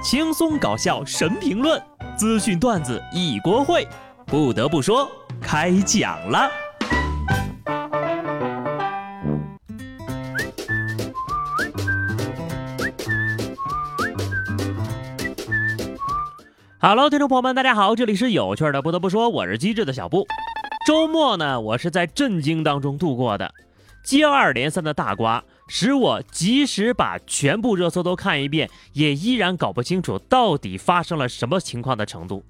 轻松搞笑神评论，资讯段子一锅烩。不得不说，开讲了。Hello，听众朋友们，大家好，这里是有趣的。不得不说，我是机智的小布。周末呢，我是在震惊当中度过的，接二连三的大瓜。使我即使把全部热搜都看一遍，也依然搞不清楚到底发生了什么情况的程度。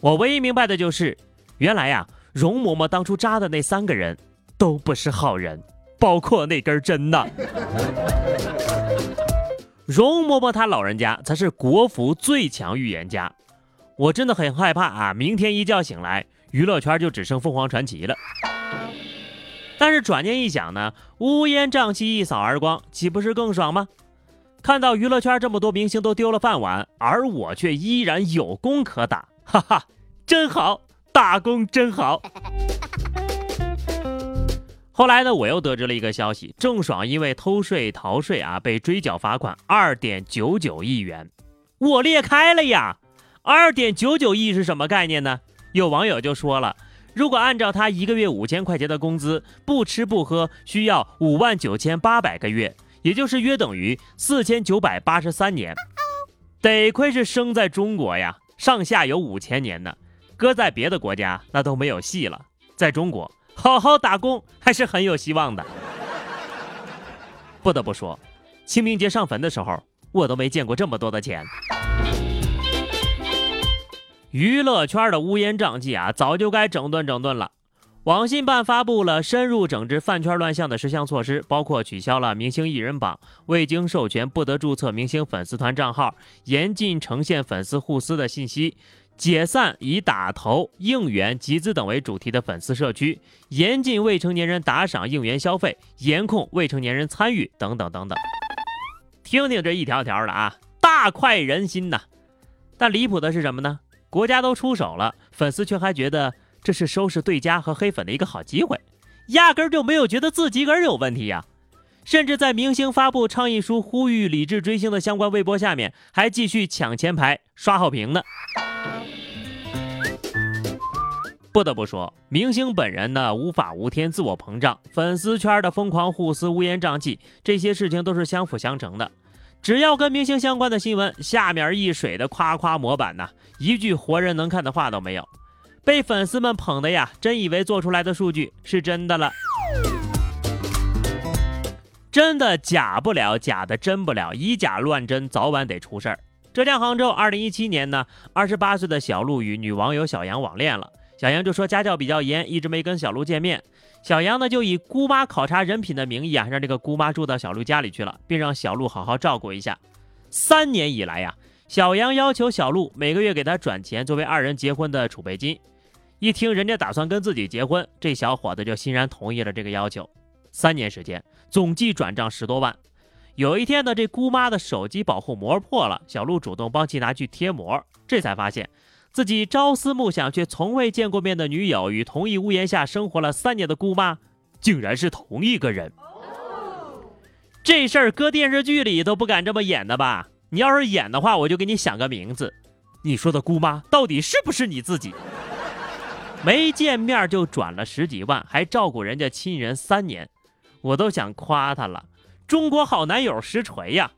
我唯一明白的就是，原来呀，容嬷嬷当初扎的那三个人都不是好人，包括那根针呐。容嬷嬷她老人家才是国服最强预言家，我真的很害怕啊！明天一觉醒来，娱乐圈就只剩凤凰传奇了。但是转念一想呢，乌烟瘴气一扫而光，岂不是更爽吗？看到娱乐圈这么多明星都丢了饭碗，而我却依然有功可打，哈哈，真好，打工真好。后来呢，我又得知了一个消息，郑爽因为偷税逃税啊，被追缴罚款二点九九亿元。我裂开了呀，二点九九亿是什么概念呢？有网友就说了。如果按照他一个月五千块钱的工资，不吃不喝需要五万九千八百个月，也就是约等于四千九百八十三年。得亏是生在中国呀，上下有五千年呢。搁在别的国家那都没有戏了。在中国，好好打工还是很有希望的。不得不说，清明节上坟的时候，我都没见过这么多的钱。娱乐圈的乌烟瘴气啊，早就该整顿整顿了。网信办发布了深入整治饭圈乱象的十项措施，包括取消了明星艺人榜、未经授权不得注册明星粉丝团账号、严禁呈现粉丝互撕的信息、解散以打头、应援、集资等为主题的粉丝社区、严禁未成年人打赏应援消费、严控未成年人参与等等等等。听听这一条条的啊，大快人心呐！但离谱的是什么呢？国家都出手了，粉丝却还觉得这是收拾对家和黑粉的一个好机会，压根就没有觉得自己个儿有问题呀！甚至在明星发布倡议书呼吁理智追星的相关微博下面，还继续抢前排刷好评呢。不得不说，明星本人呢无法无天，自我膨胀，粉丝圈的疯狂互撕、乌烟瘴气，这些事情都是相辅相成的。只要跟明星相关的新闻，下面一水的夸夸模板呐，一句活人能看的话都没有，被粉丝们捧的呀，真以为做出来的数据是真的了。真的假不了，假的真不了，以假乱真，早晚得出事儿。浙江杭州，二零一七年呢，二十八岁的小鹿与女网友小杨网恋了。小杨就说家教比较严，一直没跟小鹿见面。小杨呢就以姑妈考察人品的名义啊，让这个姑妈住到小鹿家里去了，并让小鹿好好照顾一下。三年以来呀，小杨要求小鹿每个月给他转钱作为二人结婚的储备金。一听人家打算跟自己结婚，这小伙子就欣然同意了这个要求。三年时间，总计转账十多万。有一天呢，这姑妈的手机保护膜破了，小鹿主动帮其拿去贴膜，这才发现。自己朝思暮想却从未见过面的女友，与同一屋檐下生活了三年的姑妈，竟然是同一个人。这事儿搁电视剧里都不敢这么演的吧？你要是演的话，我就给你想个名字。你说的姑妈到底是不是你自己？没见面就转了十几万，还照顾人家亲人三年，我都想夸他了。中国好男友实锤呀，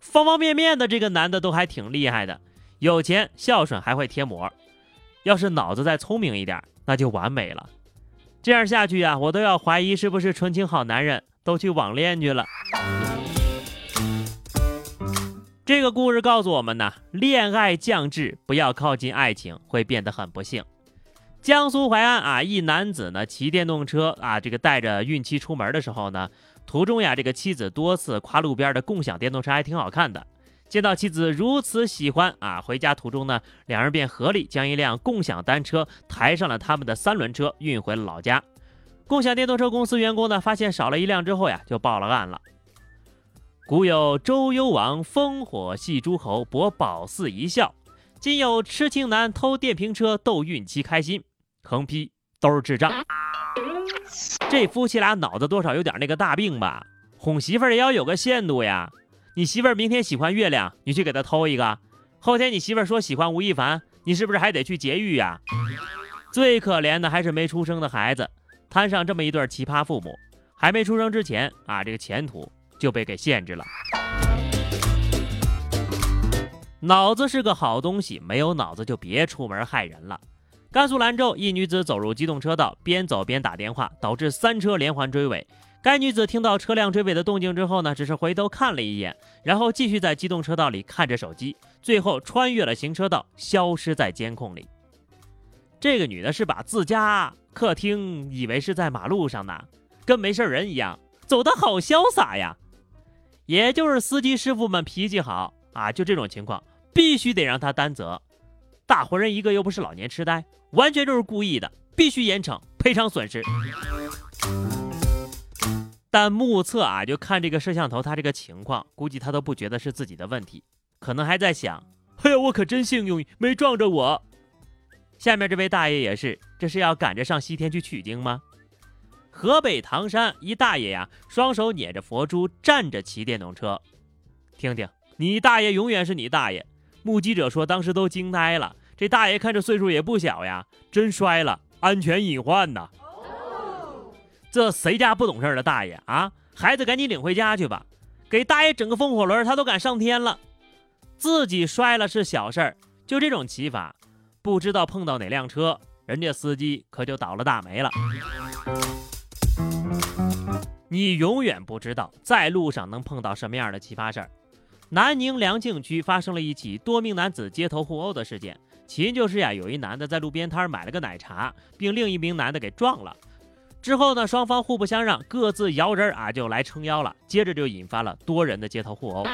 方方面面的这个男的都还挺厉害的。有钱、孝顺，还会贴膜。要是脑子再聪明一点，那就完美了。这样下去呀，我都要怀疑是不是纯情好男人都去网恋去了。这个故事告诉我们呢，恋爱降智，不要靠近爱情，会变得很不幸。江苏淮安啊，一男子呢骑电动车啊，这个带着孕期出门的时候呢，途中呀，这个妻子多次夸路边的共享电动车还挺好看的。见到妻子如此喜欢啊，回家途中呢，两人便合力将一辆共享单车抬上了他们的三轮车，运回了老家。共享电动车公司员工呢，发现少了一辆之后呀，就报了案了。古有周幽王烽火戏诸侯博褒姒一笑，今有痴情男偷电瓶车逗孕妻开心，横批都是智障。这夫妻俩脑子多少有点那个大病吧？哄媳妇儿也要有个限度呀。你媳妇儿明天喜欢月亮，你去给她偷一个，后天你媳妇儿说喜欢吴亦凡，你是不是还得去劫狱呀？最可怜的还是没出生的孩子，摊上这么一对奇葩父母，还没出生之前啊，这个前途就被给限制了。脑子是个好东西，没有脑子就别出门害人了。甘肃兰州一女子走入机动车道，边走边打电话，导致三车连环追尾。该女子听到车辆追尾的动静之后呢，只是回头看了一眼，然后继续在机动车道里看着手机，最后穿越了行车道，消失在监控里。这个女的是把自家客厅以为是在马路上呢，跟没事人一样，走得好潇洒呀。也就是司机师傅们脾气好啊，就这种情况必须得让他担责。大活人一个又不是老年痴呆，完全就是故意的，必须严惩，赔偿损失。但目测啊，就看这个摄像头，他这个情况，估计他都不觉得是自己的问题，可能还在想：哎呀，我可真幸运，没撞着我。下面这位大爷也是，这是要赶着上西天去取经吗？河北唐山一大爷呀，双手捻着佛珠，站着骑电动车。听听，你大爷永远是你大爷。目击者说，当时都惊呆了。这大爷看着岁数也不小呀，真摔了，安全隐患呐。这谁家不懂事的大爷啊？孩子赶紧领回家去吧。给大爷整个风火轮，他都敢上天了。自己摔了是小事儿，就这种骑法，不知道碰到哪辆车，人家司机可就倒了大霉了。你永远不知道在路上能碰到什么样的奇葩事儿。南宁良庆区发生了一起多名男子街头互殴的事件，起因就是呀，有一男的在路边摊买了个奶茶，并另一名男的给撞了。之后呢，双方互不相让，各自摇人啊，就来撑腰了。接着就引发了多人的街头互殴。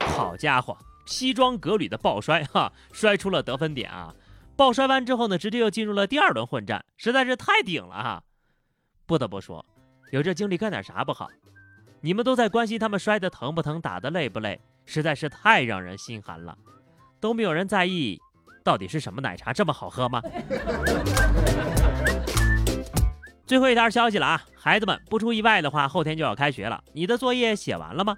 好家伙，西装革履的抱摔哈，摔出了得分点啊！抱摔完之后呢，直接又进入了第二轮混战，实在是太顶了哈！不得不说，有这精力干点啥不好？你们都在关心他们摔得疼不疼，打得累不累，实在是太让人心寒了。都没有人在意，到底是什么奶茶这么好喝吗？最后一条消息了啊，孩子们不出意外的话，后天就要开学了。你的作业写完了吗？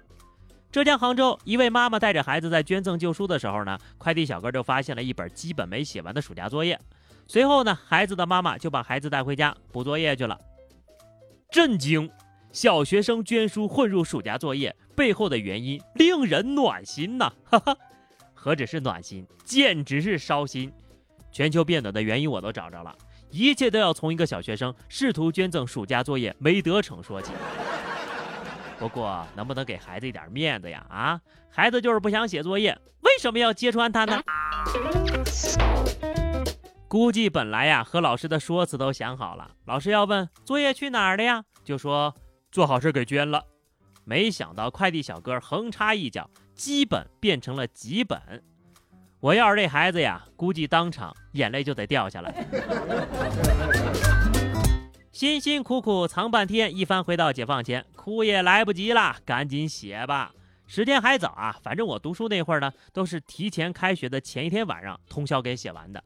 浙江杭州一位妈妈带着孩子在捐赠旧书的时候呢，快递小哥就发现了一本基本没写完的暑假作业。随后呢，孩子的妈妈就把孩子带回家补作业去了。震惊！小学生捐书混入暑假作业背后的原因令人暖心呐！哈哈，何止是暖心，简直是烧心。全球变暖的原因我都找着了。一切都要从一个小学生试图捐赠暑假作业没得逞说起。不过，能不能给孩子一点面子呀？啊，孩子就是不想写作业，为什么要揭穿他呢？估计本来呀，和老师的说辞都想好了，老师要问作业去哪儿了呀，就说做好事给捐了。没想到快递小哥横插一脚，基本变成了几本。我要是这孩子呀，估计当场眼泪就得掉下来。辛辛苦苦藏半天，一番回到解放前，哭也来不及了，赶紧写吧，时间还早啊。反正我读书那会儿呢，都是提前开学的前一天晚上通宵给写完的。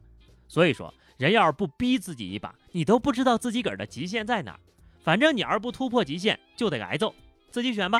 所以说，人要是不逼自己一把，你都不知道自己个儿的极限在哪儿。反正你要是不突破极限，就得挨揍，自己选吧。